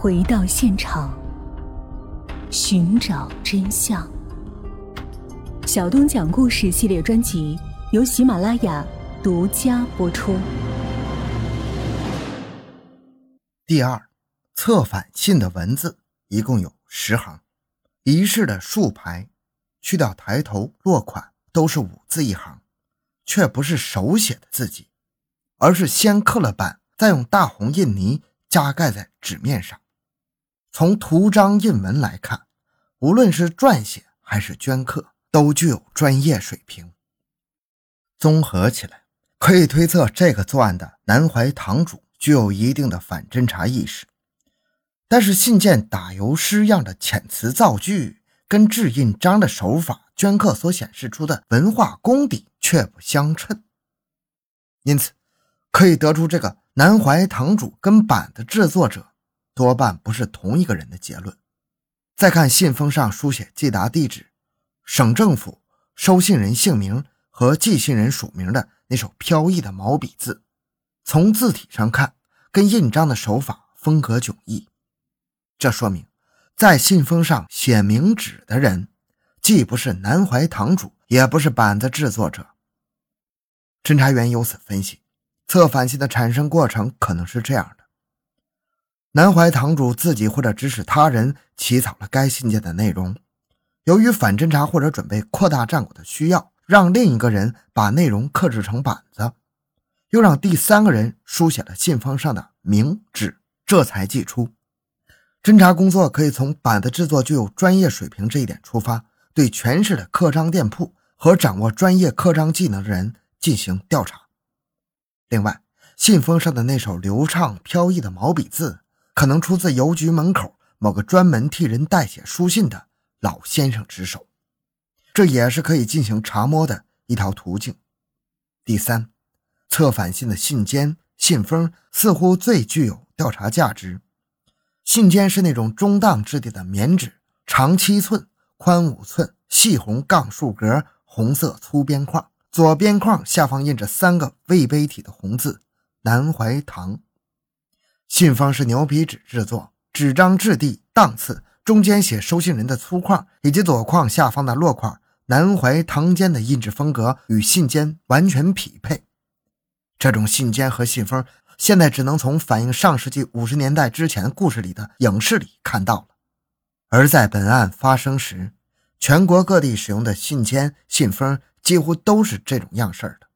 回到现场，寻找真相。小东讲故事系列专辑由喜马拉雅独家播出。第二，策反信的文字一共有十行，仪式的竖排，去掉抬头落款，都是五字一行，却不是手写的字迹，而是先刻了版，再用大红印泥加盖在纸面上。从图章印文来看，无论是撰写还是镌刻，都具有专业水平。综合起来，可以推测这个作案的南怀堂主。具有一定的反侦查意识，但是信件打油诗样的遣词造句，跟制印章的手法、镌刻所显示出的文化功底却不相称，因此可以得出这个南怀堂主跟版的制作者多半不是同一个人的结论。再看信封上书写寄达地址、省政府、收信人姓名和寄信人署名的那手飘逸的毛笔字。从字体上看，跟印章的手法风格迥异，这说明在信封上写明纸的人，既不是南怀堂主，也不是板子制作者。侦查员由此分析，策反信的产生过程可能是这样的：南怀堂主自己或者指使他人起草了该信件的内容，由于反侦查或者准备扩大战果的需要，让另一个人把内容刻制成板子。又让第三个人书写了信封上的名址，这才寄出。侦查工作可以从板子制作具有专业水平这一点出发，对全市的刻章店铺和掌握专业刻章技能的人进行调查。另外，信封上的那首流畅飘逸的毛笔字，可能出自邮局门口某个专门替人代写书信的老先生之手，这也是可以进行查摸的一条途径。第三。策反信的信笺、信封似乎最具有调查价值。信笺是那种中档质地的棉纸，长七寸，宽五寸，细红杠竖格，红色粗边框，左边框下方印着三个魏碑体的红字“南怀堂”。信封是牛皮纸制作，纸张质地、档次，中间写收信人的粗框，以及左框下方的落框“南怀堂间”的印制风格与信笺完全匹配。这种信笺和信封，现在只能从反映上世纪五十年代之前故事里的影视里看到了。而在本案发生时，全国各地使用的信笺、信封几乎都是这种样式的。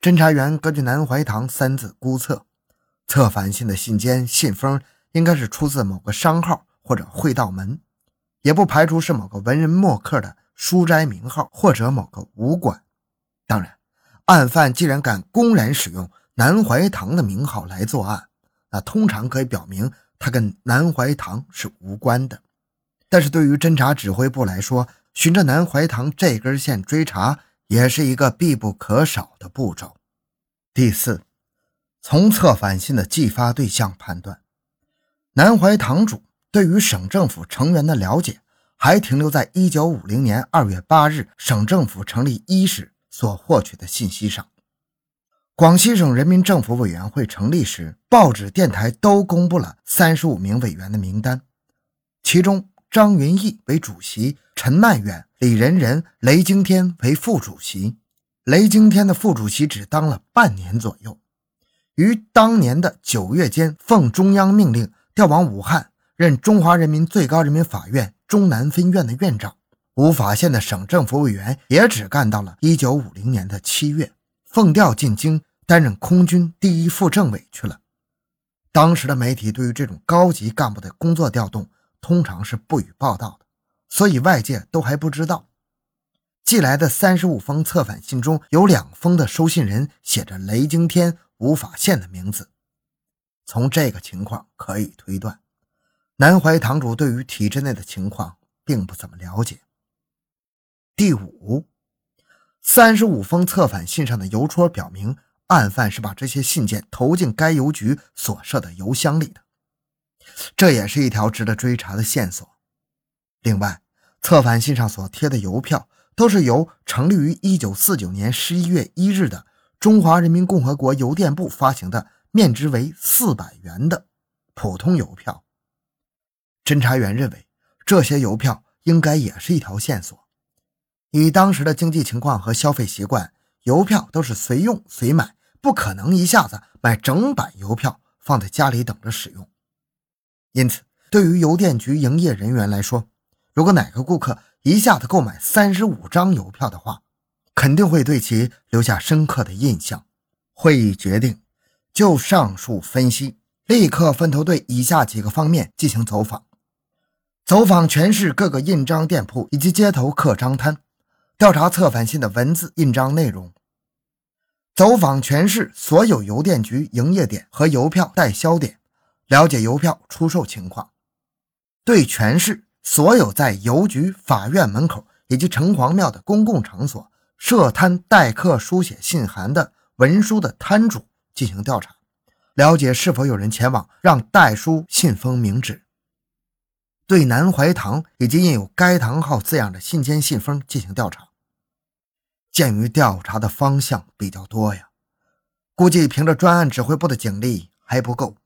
侦查员根据“南怀堂”三字估测，策反信的信笺、信封应该是出自某个商号或者会道门，也不排除是某个文人墨客的书斋名号或者某个武馆。当然。案犯既然敢公然使用南怀堂的名号来作案，那通常可以表明他跟南怀堂是无关的。但是对于侦查指挥部来说，循着南怀堂这根线追查也是一个必不可少的步骤。第四，从策反信的寄发对象判断，南怀堂主对于省政府成员的了解还停留在1950年2月8日省政府成立伊始。所获取的信息上，广西省人民政府委员会成立时，报纸、电台都公布了三十五名委员的名单，其中张云逸为主席，陈曼远、李仁仁、雷惊天为副主席。雷惊天的副主席只当了半年左右，于当年的九月间，奉中央命令调往武汉任中华人民最高人民法院中南分院的院长。无法县的省政府委员也只干到了一九五零年的七月，奉调进京担任空军第一副政委去了。当时的媒体对于这种高级干部的工作调动通常是不予报道的，所以外界都还不知道。寄来的三十五封策反信中有两封的收信人写着雷惊天、无法县的名字。从这个情况可以推断，南怀堂主对于体制内的情况并不怎么了解。第五，三十五封策反信上的邮戳表明，案犯是把这些信件投进该邮局所设的邮箱里的，这也是一条值得追查的线索。另外，策反信上所贴的邮票都是由成立于一九四九年十一月一日的中华人民共和国邮电部发行的面值为四百元的普通邮票侦查员认为，这些邮票应该也是一条线索。以当时的经济情况和消费习惯，邮票都是随用随买，不可能一下子买整版邮票放在家里等着使用。因此，对于邮电局营业人员来说，如果哪个顾客一下子购买三十五张邮票的话，肯定会对其留下深刻的印象。会议决定，就上述分析，立刻分头对以下几个方面进行走访：走访全市各个印章店铺以及街头刻章摊，调查策反信的文字印章内容；走访全市所有邮电局营业点和邮票代销点，了解邮票出售情况；对全市所有在邮局、法院门口以及城隍庙的公共场所设摊代客书写信函的。文书的摊主进行调查，了解是否有人前往让代书信封明纸。对南怀堂以及印有“该堂号”字样的信笺信封进行调查。鉴于调查的方向比较多呀，估计凭着专案指挥部的警力还不够。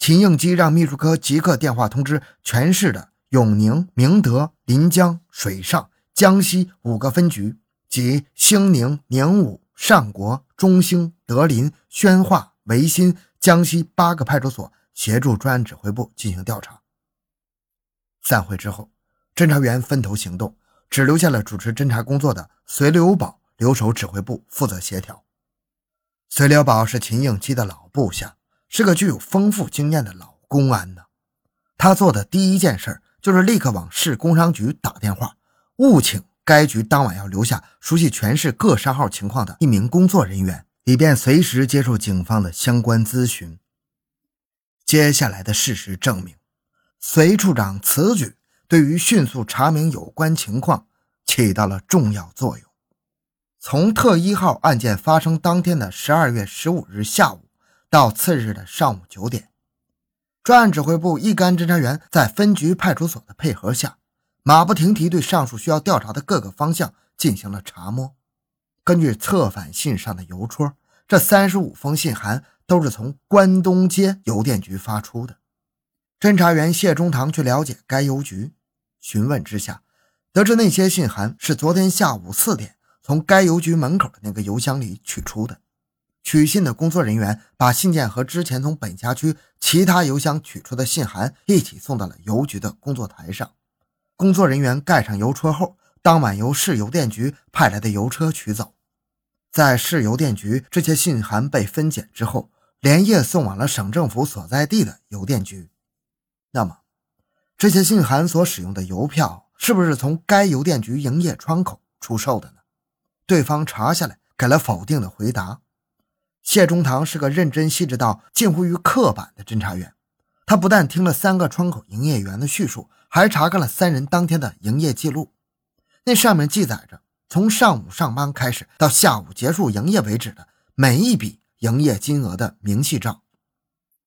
秦应基让秘书科即刻电话通知全市的永宁、明德、临江、水上、江西五个分局及兴宁、宁武。上国、中兴、德林、宣化、维新、江西八个派出所协助专案指挥部进行调查。散会之后，侦查员分头行动，只留下了主持侦查工作的隋留宝留守指挥部负责协调。隋留宝是秦应基的老部下，是个具有丰富经验的老公安呢。他做的第一件事就是立刻往市工商局打电话，务请。该局当晚要留下熟悉全市各商号情况的一名工作人员，以便随时接受警方的相关咨询。接下来的事实证明，隋处长此举对于迅速查明有关情况起到了重要作用。从特一号案件发生当天的十二月十五日下午到次日的上午九点，专案指挥部一干侦查员在分局派出所的配合下。马不停蹄对上述需要调查的各个方向进行了查摸。根据策反信上的邮戳，这三十五封信函都是从关东街邮电局发出的。侦查员谢中堂去了解该邮局，询问之下，得知那些信函是昨天下午四点从该邮局门口的那个邮箱里取出的。取信的工作人员把信件和之前从本辖区其他邮箱取出的信函一起送到了邮局的工作台上。工作人员盖上邮戳后，当晚由市邮电局派来的邮车取走。在市邮电局，这些信函被分拣之后，连夜送往了省政府所在地的邮电局。那么，这些信函所使用的邮票是不是从该邮电局营业窗口出售的呢？对方查下来给了否定的回答。谢中堂是个认真细致到近乎于刻板的侦查员。他不但听了三个窗口营业员的叙述，还查看了三人当天的营业记录。那上面记载着从上午上班开始到下午结束营业为止的每一笔营业金额的明细账。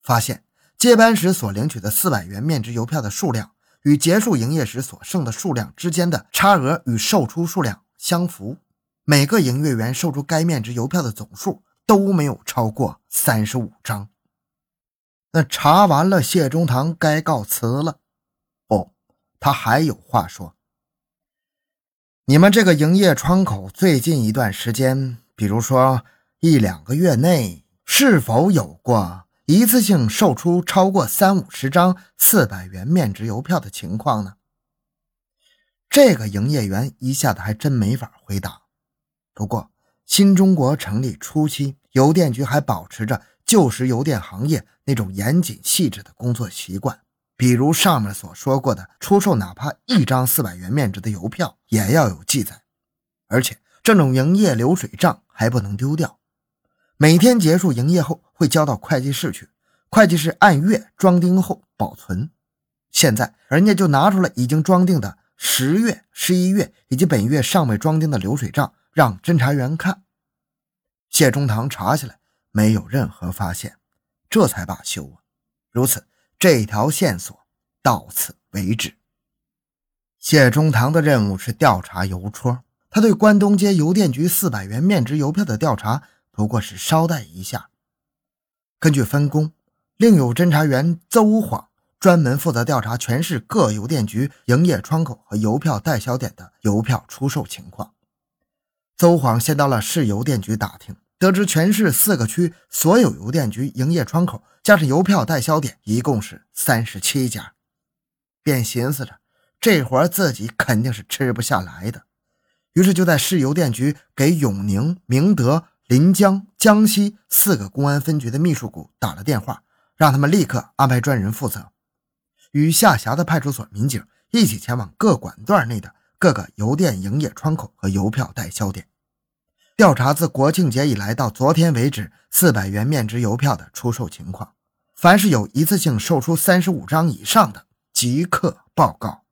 发现接班时所领取的四百元面值邮票的数量与结束营业时所剩的数量之间的差额与售出数量相符。每个营业员售出该面值邮票的总数都没有超过三十五张。那查完了，谢中堂该告辞了。他还有话说。你们这个营业窗口最近一段时间，比如说一两个月内，是否有过一次性售出超过三五十张四百元面值邮票的情况呢？这个营业员一下子还真没法回答。不过，新中国成立初期，邮电局还保持着。旧时邮电行业那种严谨细致的工作习惯，比如上面所说过的，出售哪怕一张四百元面值的邮票也要有记载，而且这种营业流水账还不能丢掉，每天结束营业后会交到会计室去，会计室按月装订后保存。现在人家就拿出了已经装订的十月、十一月以及本月尚未装订的流水账，让侦查员看。谢中堂查下来。没有任何发现，这才罢休啊！如此，这条线索到此为止。谢中堂的任务是调查邮戳，他对关东街邮电局四百元面值邮票的调查不过是捎带一下。根据分工，另有侦查员邹晃专门负责调查全市各邮电局营业窗口和邮票代销点的邮票出售情况。邹晃先到了市邮电局打听，得知全市四个区所有邮电局营业窗口加上邮票代销点一共是三十七家，便寻思着这活自己肯定是吃不下来的，于是就在市邮电局给永宁、明德、临江、江西四个公安分局的秘书股打了电话，让他们立刻安排专人负责。与下辖的派出所民警一起前往各管段内的各个邮电营业窗口和邮票代销点，调查自国庆节以来到昨天为止四百元面值邮票的出售情况。凡是有一次性售出三十五张以上的，即刻报告。